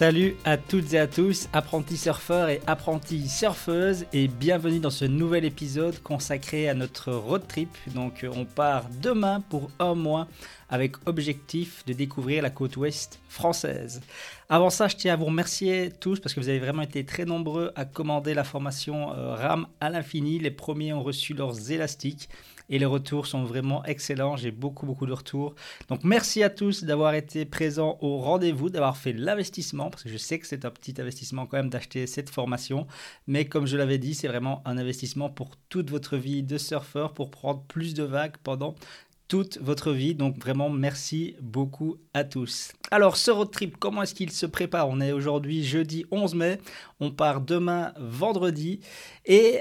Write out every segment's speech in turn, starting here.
Salut à toutes et à tous, apprentis surfeurs et apprentis surfeuses, et bienvenue dans ce nouvel épisode consacré à notre road trip. Donc, on part demain pour un mois avec objectif de découvrir la côte ouest française. Avant ça, je tiens à vous remercier tous parce que vous avez vraiment été très nombreux à commander la formation euh, RAM à l'infini. Les premiers ont reçu leurs élastiques et les retours sont vraiment excellents. J'ai beaucoup, beaucoup de retours. Donc, merci à tous d'avoir été présents au rendez-vous, d'avoir fait l'investissement, parce que je sais que c'est un petit investissement quand même d'acheter cette formation. Mais comme je l'avais dit, c'est vraiment un investissement pour toute votre vie de surfeur, pour prendre plus de vagues pendant toute votre vie. Donc vraiment, merci beaucoup à tous. Alors, ce road trip, comment est-ce qu'il se prépare? On est aujourd'hui jeudi 11 mai. On part demain vendredi. Et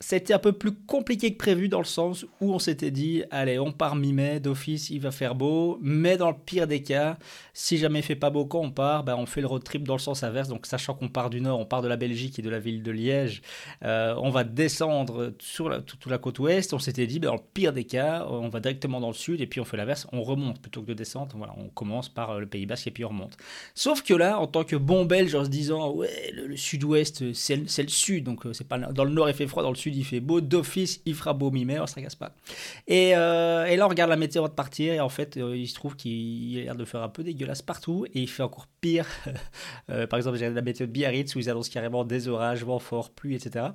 c'était un peu plus compliqué que prévu dans le sens où on s'était dit, allez, on part mi-mai, d'office, il va faire beau, mais dans le pire des cas, si jamais il fait pas beau quand on part, ben on fait le road trip dans le sens inverse, donc sachant qu'on part du nord, on part de la Belgique et de la ville de Liège, euh, on va descendre sur toute la côte ouest, on s'était dit, ben, dans le pire des cas, on va directement dans le sud et puis on fait l'inverse, on remonte plutôt que de descendre, voilà, on commence par euh, le Pays Basque et puis on remonte. Sauf que là, en tant que bon belge, en se disant, ouais, le, sud-ouest, c'est le, sud, donc euh, c'est pas dans le nord il fait froid, dans le sud il fait beau. D'office, il fera beau mi-mai, on ne pas. Et, euh, et, là, on regarde la météo de partir. Et en fait, euh, il se trouve qu'il a l'air de faire un peu dégueulasse partout. Et il fait encore pire. Euh, par exemple, j'ai la météo de Biarritz où ils annoncent carrément des orages, vent fort, pluie, etc.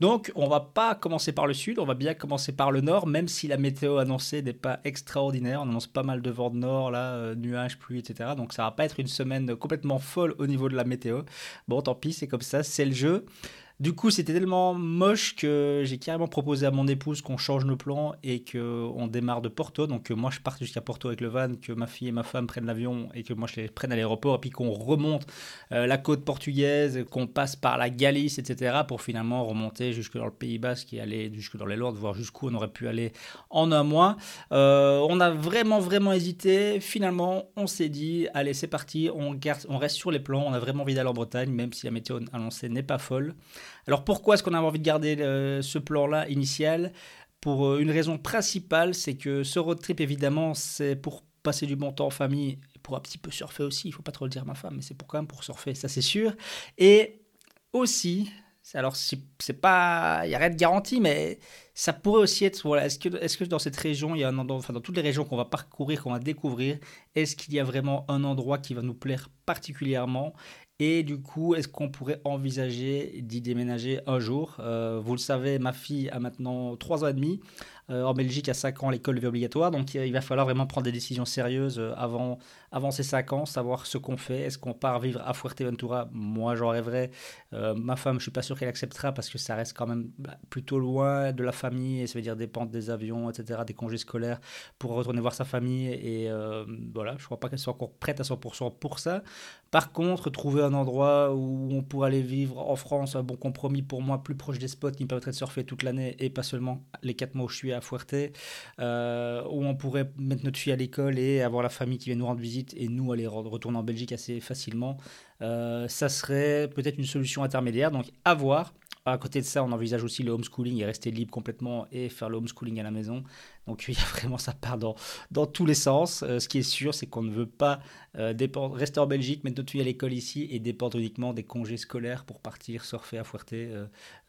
Donc, on va pas commencer par le sud. On va bien commencer par le nord, même si la météo annoncée n'est pas extraordinaire. On annonce pas mal de vent de nord, là, nuages, pluie, etc. Donc, ça va pas être une semaine complètement folle au niveau de la météo. Bon, tant pis, c'est comme ça, c'est le jeu. Du coup, c'était tellement moche que j'ai carrément proposé à mon épouse qu'on change nos plans et qu'on démarre de Porto. Donc, que moi, je parte jusqu'à Porto avec le van, que ma fille et ma femme prennent l'avion et que moi, je les prenne à l'aéroport. Et puis qu'on remonte euh, la côte portugaise, qu'on passe par la Galice, etc. pour finalement remonter jusque dans le Pays Basque et aller jusque dans les Lords, voir jusqu'où on aurait pu aller en un mois. Euh, on a vraiment, vraiment hésité. Finalement, on s'est dit, allez, c'est parti, on, on reste sur les plans. On a vraiment envie d'aller en Bretagne, même si la météo annoncée n'est pas folle. Alors pourquoi est-ce qu'on a envie de garder euh, ce plan-là initial? Pour euh, une raison principale, c'est que ce road trip, évidemment, c'est pour passer du bon temps en famille, pour un petit peu surfer aussi, il faut pas trop le dire à ma femme, mais c'est pour quand même pour surfer, ça c'est sûr. Et aussi, alors c'est pas, il n'y a rien de garantie, mais ça pourrait aussi être, voilà, est-ce que, est que dans cette région, il y a un endroit, enfin dans toutes les régions qu'on va parcourir, qu'on va découvrir, est-ce qu'il y a vraiment un endroit qui va nous plaire particulièrement? Et du coup, est-ce qu'on pourrait envisager d'y déménager un jour? Euh, Vous le savez, ma fille a maintenant 3 ans et demi. Euh, en Belgique, à 5 ans, l'école devient obligatoire. Donc, il va falloir vraiment prendre des décisions sérieuses euh, avant, avant ces 5 ans, savoir ce qu'on fait. Est-ce qu'on part vivre à Fuerteventura? Moi, j'en rêverais. Ma femme, je suis pas sûr qu'elle acceptera parce que ça reste quand même bah, plutôt loin de la famille et ça veut dire dépendre des avions, etc., des congés scolaires pour retourner voir sa famille. Et voilà, je crois pas qu'elle soit encore prête à 100% pour ça. Par contre, trouver un endroit où on pourrait aller vivre en France, un bon compromis pour moi, plus proche des spots qui me permettrait de surfer toute l'année et pas seulement les 4 mois où je suis à Fuerte, euh, où on pourrait mettre notre fille à l'école et avoir la famille qui vient nous rendre visite et nous aller retourner en Belgique assez facilement. Euh, ça serait peut-être une solution intermédiaire, donc à voir. À côté de ça, on envisage aussi le homeschooling et rester libre complètement et faire le homeschooling à la maison. Donc il y a vraiment ça part dans, dans tous les sens. ce qui est sûr, c'est qu'on ne veut pas dépendre, rester en Belgique, mettre notre fille à l'école ici et dépendre uniquement des congés scolaires pour partir surfer à Fuerte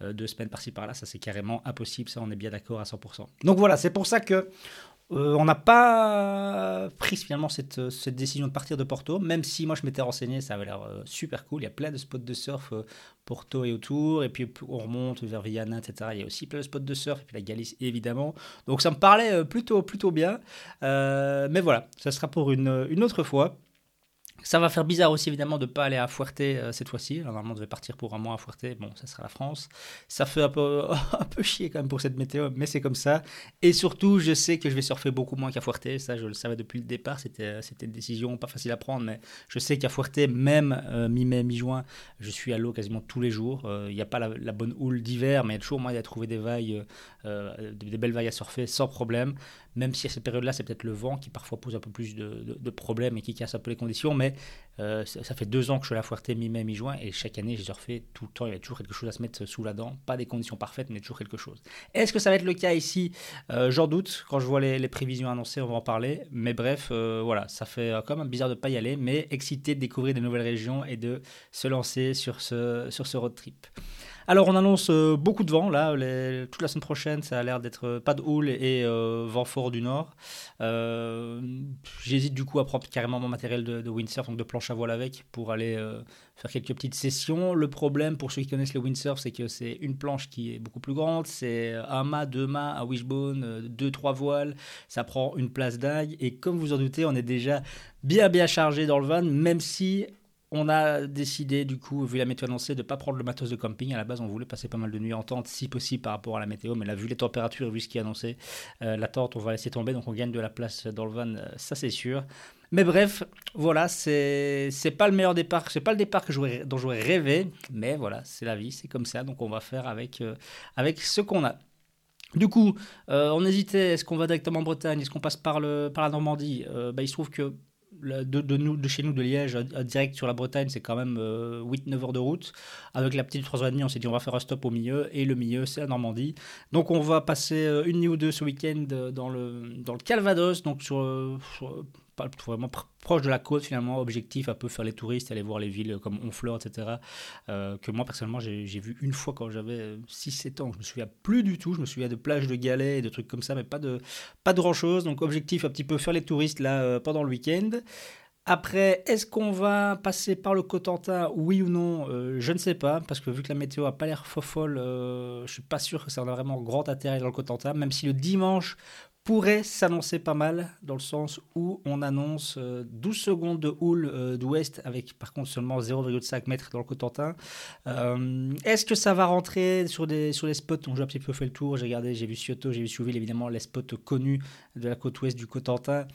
deux semaines par-ci par-là. Ça c'est carrément impossible, ça on est bien d'accord à 100%. Donc voilà, c'est pour ça que euh, on n'a pas pris finalement cette, décision de partir de Porto, même si moi je m'étais renseigné, ça avait l'air euh, super cool. Il y a plein de spots de surf, euh, Porto et autour, et puis on remonte vers Viana, etc. Il y a aussi plein de spots de surf, et puis la Galice évidemment. Donc ça me parlait plutôt, plutôt bien. mais voilà, ça sera pour une autre fois. Ça va faire bizarre aussi évidemment de ne pas aller à Fuerte euh, cette fois-ci. Normalement, on devait partir pour un mois à Fuerte. Bon, ça sera la France. Ça fait un peu, chier quand même pour cette météo, mais c'est comme ça. Et surtout, je sais que je vais surfer beaucoup moins qu'à Fuerte. Ça, je le savais depuis le départ. C'était, c'était une décision pas facile à prendre, mais je sais qu'à Fuerte, même euh, mi-mai, mi-juin, je suis à l'eau quasiment tous les jours. Euh, il n'y a pas la, bonne houle d'hiver, mais il y a toujours moyen de trouver des vagues, des belles vagues à surfer sans problème même si à cette période-là, c'est peut-être le vent qui parfois pose un peu plus de, problèmes et qui casse un peu les conditions, mais euh, ça, fait deux ans que je suis à la mi-mai, mi-juin, et chaque année, j'ai surfé tout le temps, il y a toujours quelque chose à se mettre sous la dent, pas des conditions parfaites, mais toujours quelque chose. Est-ce que ça va être le cas ici? Euh, J'en doute, quand je vois les, prévisions annoncées, on va en parler, mais bref, euh, voilà, ça fait quand même bizarre de pas y aller, mais excité de découvrir des nouvelles régions et de se lancer sur ce, sur ce road trip. Alors, on annonce euh, beaucoup de vent. Là, toute la semaine prochaine, ça a l'air d'être euh, pas de houle et euh, vent fort du nord. J'hésite du coup à prendre carrément mon matériel de, windsurf, donc de planche à voile avec, pour aller faire quelques petites sessions. Le problème, pour ceux qui connaissent le windsurf, c'est que c'est une planche qui est beaucoup plus grande. C'est un mât, deux mâts, un wishbone, deux, trois voiles. Ça prend une place dingue. Et comme vous en doutez, on est déjà bien, bien chargé dans le van, même si on a décidé, du coup, vu la météo annoncée, de ne pas prendre le matos de camping. À la base, on voulait passer pas mal de nuits en tente, si possible, par rapport à la météo. Mais là, vu les températures et vu ce qui est annoncé, euh, la tente, on va laisser tomber. Donc, on gagne de la place dans le van, euh, ça c'est sûr. Mais bref, voilà, c'est pas le meilleur départ, c'est pas le départ que dont j'aurais rêvé, mais voilà, c'est la vie, c'est comme ça, donc on va faire avec, euh, avec ce qu'on a. Du coup, on hésitait, est-ce qu'on va directement en Bretagne, est-ce qu'on passe par, le, par la Normandie? Bah, Il se trouve que de, de chez nous, de Liège, direct sur la Bretagne, c'est quand même 8-9 euh, heures de route. Avec la petite 3h30, on s'est dit on va faire un stop au milieu. Et le milieu, c'est la Normandie. Donc on va passer euh, une nuit ou deux ce week-end dans le, dans le Calvados, donc sur vraiment proche de la côte finalement, objectif un peu faire les touristes, aller voir les villes comme Honfleur, etc. Euh, que moi personnellement j'ai vu une fois quand j'avais 6-7 ans, je me souviens plus du tout, je me souviens de plages de galets et de trucs comme ça, mais pas de, pas de grand chose. Donc objectif un petit peu faire les touristes là euh, pendant le week-end. Après, est-ce qu'on va passer par le Cotentin, oui ou non euh, Je ne sais pas, parce que vu que la météo a pas l'air fofolle, euh, je suis pas sûr que ça a vraiment grand intérêt dans le Cotentin, même si le dimanche, pourrait s'annoncer pas mal, dans le sens où on annonce 12 euh, secondes de houle euh, d'ouest, avec par contre seulement 0,5 mètres dans le Cotentin. Euh, est-ce que ça va rentrer sur des, sur les spots? On j'ai un petit peu fait le tour, j'ai regardé, j'ai vu Cioto, j'ai vu Souville, évidemment, les spots connus de la côte ouest du Cotentin.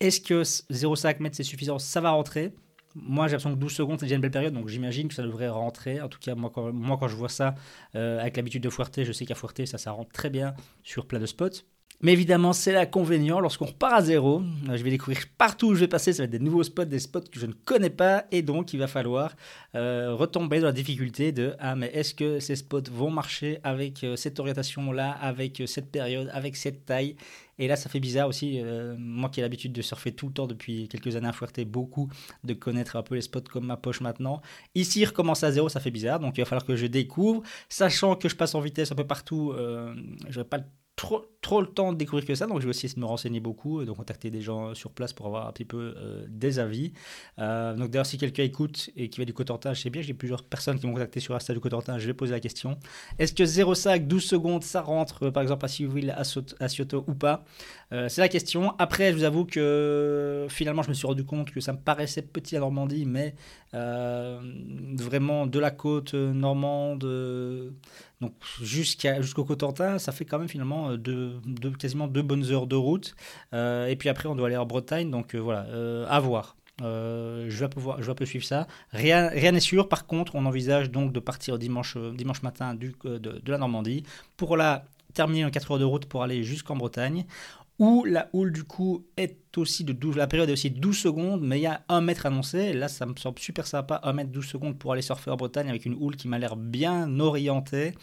Est-ce que 0,5 mètres c'est suffisant? Ça va rentrer. Moi, j'ai l'impression que 12 secondes, c'est déjà une belle période, donc j'imagine que ça devrait rentrer. En tout cas, moi, quand, moi, quand je vois ça, avec l'habitude de Fuerte, je sais qu'à Fuerte, ça, ça rentre très bien sur plein de spots. Mais évidemment, c'est l'inconvénient. Lorsqu'on repart à zéro. Euh, je vais découvrir partout où je vais passer, ça va être des nouveaux spots, des spots que je ne connais pas, et donc il va falloir euh, retomber dans la difficulté de ah mais est-ce que ces spots vont marcher avec euh, cette orientation-là, avec cette période, avec cette taille? Et là, ça fait bizarre aussi, moi qui ai l'habitude de surfer tout le temps depuis quelques années à Fuerte, beaucoup, de connaître un peu les spots comme ma poche maintenant. Ici, recommence à zéro, ça fait bizarre, donc il va falloir que je découvre, sachant que je passe en vitesse un peu partout, je n'aurai pas le trop, trop le temps de découvrir que ça, donc je vais aussi essayer de me renseigner beaucoup, de contacter des gens sur place pour avoir un petit peu euh, des avis. Euh, donc d'ailleurs, si quelqu'un écoute et qui va du Cotentin, je sais bien, j'ai plusieurs personnes qui m'ont contacté sur Insta du Cotentin, je vais poser la question. Est-ce que 0,5, 12 secondes, ça rentre, euh, par exemple, à Civil, à Cioto ou pas? C'est la question. Après, je vous avoue que finalement, je me suis rendu compte que ça me paraissait petit à Normandie, mais vraiment de la côte normande donc jusqu'à, jusqu'au Cotentin, ça fait quand même finalement deux, quasiment deux bonnes heures de route. Euh, et puis après, on doit aller en Bretagne, donc euh, voilà, euh, à voir. je, vais pouvoir, peu suivre ça. Rien n'est sûr. Par contre, on envisage donc de partir dimanche, matin du, de, de, la Normandie pour la terminer en 4 heures de route pour aller jusqu'en Bretagne où la houle du coup est aussi de 12, la période est aussi 12 secondes, mais il y a un mètre annoncé. là, ça me semble super sympa, 1 mètre 12 secondes pour aller surfer en Bretagne avec une houle qui m'a l'air bien orientée.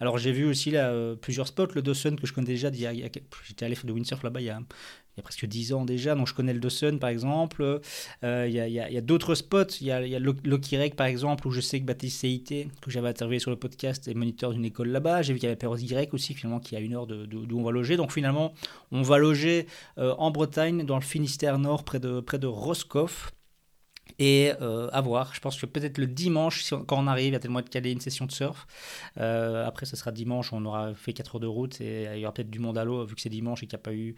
Alors j'ai vu aussi là, euh, plusieurs spots, le Dawson que je connais déjà, j'étais allé faire de windsurf là-bas il y a presque 10 ans déjà, donc je connais le Dawson par exemple. Euh, il y a, d'autres spots, il y a, il par exemple, où je sais que Baptiste CIT, que j'avais interviewé sur le podcast, est moniteur d'une école là-bas. J'ai vu qu'il y avait Perros Y aussi, finalement, qui a une heure d'où on va loger. Donc finalement, on va loger euh, en Bretagne, dans le Finistère Nord, près de, près de Roscoff. Et euh, à voir, je pense que peut-être le dimanche, quand on arrive, il y a tellement de caler une session de surf. Euh, après, ce sera dimanche, on aura fait 4 heures de route et il y aura peut-être du monde à l'eau, vu que c'est dimanche et qu'il n'y a pas eu.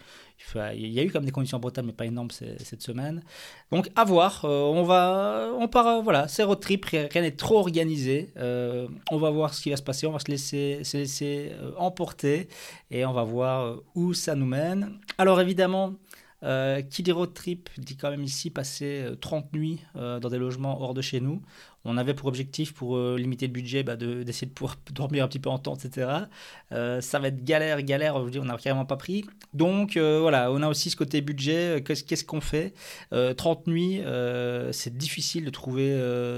Il y a eu comme des conditions brutales, mais pas énormes cette semaine. Donc à voir, euh, on va. On part, voilà, c'est road trip, rien n'est trop organisé. on va voir ce qui va se passer, on va se laisser emporter et on va voir où ça nous mène. Alors évidemment. Euh, qui dit road trip dit quand même ici passer 30 euh, nuits euh, dans des logements hors de chez nous. On avait pour objectif, pour euh, limiter le budget, bah, d'essayer de, pouvoir dormir un petit peu en temps, etc. Euh, ça va être galère, galère, on n'a carrément pas pris. Donc euh, voilà, on a aussi ce côté budget. Qu'est-ce qu'on fait? 30 nuits, c'est difficile de trouver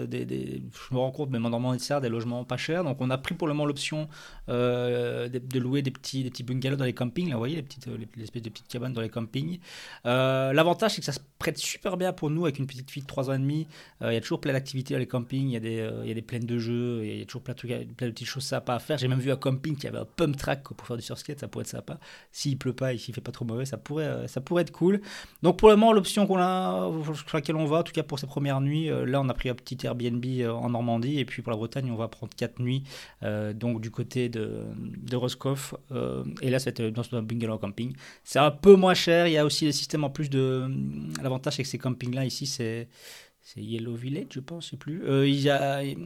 des, Je me rends compte, même en des logements pas chers. Donc on a pris pour le moment l'option de, louer des petits, des petits bungalows dans les campings. Là, vous voyez, les petites, les, espèces de petites cabanes dans les campings. L'avantage, c'est que ça se prête super bien pour nous avec une petite fille de 3 ans et demi. Il y a toujours plein d'activités dans les campings il y a des, euh, il y a des plaines de jeux, il y a toujours plein de, trucs, plein de petites choses sympas à faire. J'ai même vu un camping qui avait un pump track pour faire du surskate, ça pourrait être sympa. S'il pleut pas et s'il fait pas trop mauvais, ça pourrait, euh, ça pourrait être cool. Donc pour le moment, l'option qu'on a, sur laquelle on va, en tout cas pour ces premières nuits, euh, là on a pris un petit Airbnb en Normandie et puis pour la Bretagne, on va prendre 4 nuits, donc du côté de, de Roscoff. et là, c'était dans un bungalow camping. C'est un peu moins cher, il y a aussi le système en plus de. L'avantage, c'est que ces campings-là ici, c'est c'est Yellow Village, je pense, je sais plus. Euh,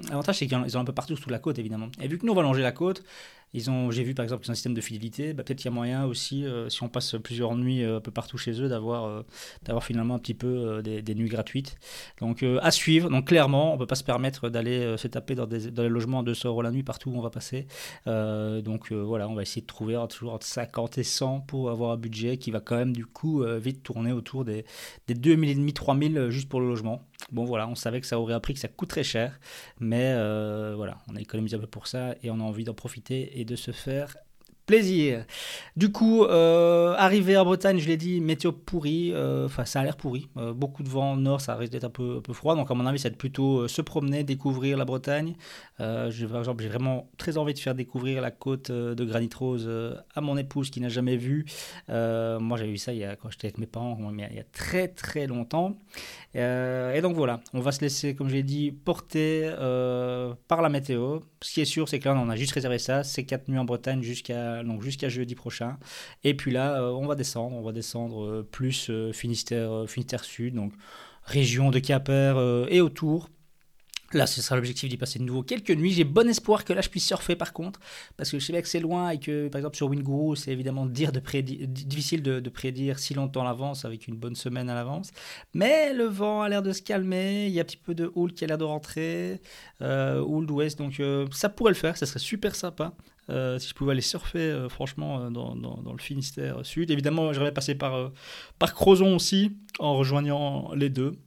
l'avantage, c'est qu'ils ont un peu partout toute la côte, évidemment. Et vu que nous, on va longer la côte, ils ont, j'ai vu par exemple qu'ils ont un système de fidélité. Bah, peut-être qu'il y a moyen aussi, euh, si on passe plusieurs nuits euh, un peu partout chez eux, d'avoir, euh, d'avoir finalement un petit peu des, nuits gratuites. Donc à suivre. Donc clairement, on peut pas se permettre d'aller se taper dans des, dans les logements à 200 euros la nuit partout où on va passer. donc voilà, on va essayer de trouver toujours entre 50 et 100 pour avoir un budget qui va quand même du coup vite tourner autour des, des 2000 3000 juste pour le logement. Bon voilà, on savait que ça aurait appris que ça coûterait cher, mais voilà, on a économisé un peu pour ça et on a envie d'en profiter de se faire plaisir. Du coup, euh, arrivé en Bretagne, je l'ai dit, météo pourri, euh, enfin ça a l'air pourri, euh, beaucoup de vent nord, ça risque d'être un peu, un peu froid, donc à mon avis ça va être plutôt se promener, découvrir la Bretagne. j'ai, par exemple, j'ai vraiment très envie de faire découvrir la côte de Granit Rose à mon épouse qui n'a jamais vu. moi j'avais vu ça quand j'étais avec mes parents, il y a, il y a très très longtemps. et donc voilà, on va se laisser, comme j'ai dit, porter par la météo. Ce qui est sûr, c'est que là on a juste réservé ça, c'est 4 nuits en Bretagne jusqu'à jusqu'à jeudi prochain. Et puis là, euh, on va descendre, on va descendre euh, plus euh, Finistère, Finistère Sud, donc région de Quimper et autour Là, ce sera l'objectif d'y passer de nouveau quelques nuits. J'ai bon espoir que là, je puisse surfer par contre, parce que je sais bien que c'est loin et que, par exemple, sur Winguru, c'est évidemment dire de difficile de, prédire si longtemps à l'avance, avec une bonne semaine à l'avance. Mais le vent a l'air de se calmer, il y a un petit peu de houle qui a l'air de rentrer, euh, houle d'ouest, donc euh, ça pourrait le faire, ça serait super sympa. Euh, si je pouvais aller surfer, euh, franchement, dans, dans, le Finistère Sud. Évidemment, j'aurais passé par, par Crozon aussi, en rejoignant les deux.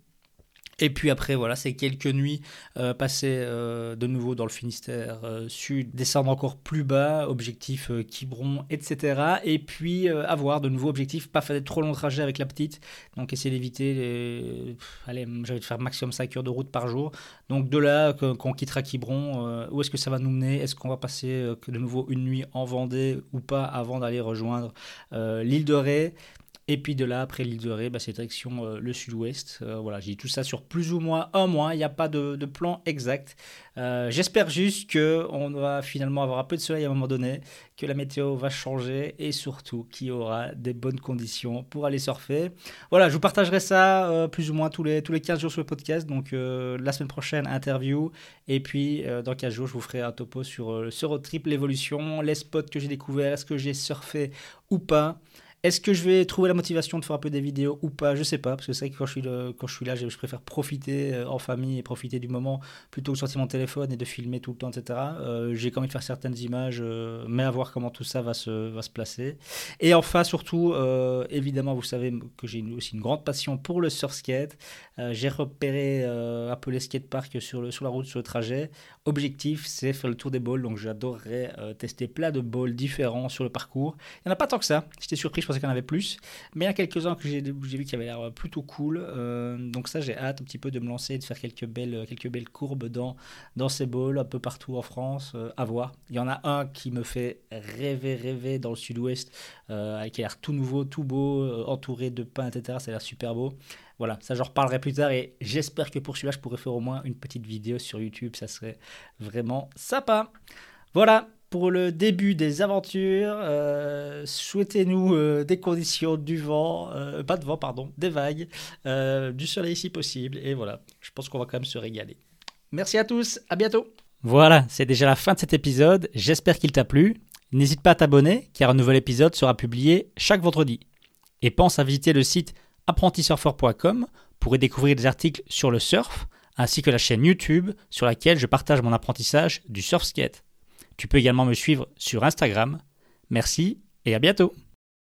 Et puis après, voilà, c'est quelques nuits euh, passées euh, de nouveau dans le Finistère euh, Sud, descendre encore plus bas, objectif Quiberon, etc. Et puis avoir de nouveaux objectifs, pas faire trop longs trajets avec la petite, donc essayer d'éviter, les... allez, j'avais de faire maximum 5 heures de route par jour. Donc de là, qu'on quittera Quiberon, où est-ce que ça va nous mener? Est-ce qu'on va passer de nouveau une nuit en Vendée ou pas avant d'aller rejoindre l'île de Ré? Et puis de là, après l'île de Ré, bah, c'est direction euh, le sud-ouest. Euh, voilà, j'ai tout ça sur plus ou moins un mois. Il n'y a pas de, plan exact. Euh, j'espère juste qu'on va finalement avoir un peu de soleil à un moment donné, que la météo va changer et surtout qu'il y aura des bonnes conditions pour aller surfer. Voilà, je vous partagerai ça plus ou moins tous les, tous les 15 jours sur le podcast. Donc la semaine prochaine, interview. Et puis dans 15 jours, je vous ferai un topo sur ce road trip, l'évolution, les spots que j'ai découverts, est-ce que j'ai surfé ou pas. Est-ce que je vais trouver la motivation de faire un peu des vidéos ou pas? Je sais pas, parce que c'est vrai que quand je suis, là, je, préfère profiter euh, en famille et profiter du moment plutôt que de sortir mon téléphone et de filmer tout le temps, etc. Euh, j'ai quand même de faire certaines images, euh, mais à voir comment tout ça va se, placer. Et enfin, surtout, évidemment, vous savez que j'ai aussi une grande passion pour le surf skate. j'ai repéré un peu les skateparks sur, sur la route, sur le trajet. Objectif, c'est faire le tour des balls, donc j'adorerais tester plein de balls différents sur le parcours. Il n'y en a pas tant que ça. J'étais surpris, je qu'il y en avait plus. Mais il y a quelques-uns que j'ai vu qui avaient l'air plutôt cool. Euh, donc ça, j'ai hâte un petit peu de me lancer et de faire quelques belles, belles courbes dans, dans ces bowls un peu partout en France. Euh, à voir. Il y en a un qui me fait rêver, rêver dans le sud-ouest, euh, qui a l'air tout nouveau, tout beau, entouré de pins, etc. Ça a l'air super beau. Voilà, ça j'en reparlerai plus tard et j'espère que pour celui-là, je pourrais faire au moins une petite vidéo sur YouTube. Ça serait vraiment sympa. Voilà, pour le début des aventures. Euh, souhaitez-nous euh, des conditions, du vent, euh, pas de vent, pardon, des vagues, du soleil si possible. Et voilà, je pense qu'on va quand même se régaler. Merci à tous, à bientôt. Voilà, c'est déjà la fin de cet épisode. J'espère qu'il t'a plu. N'hésite pas à t'abonner car un nouvel épisode sera publié chaque vendredi. Et pense à visiter le site apprentisurfer.com pour y découvrir des articles sur le surf ainsi que la chaîne YouTube sur laquelle je partage mon apprentissage du surf skate. Tu peux également me suivre sur Instagram. Merci et à bientôt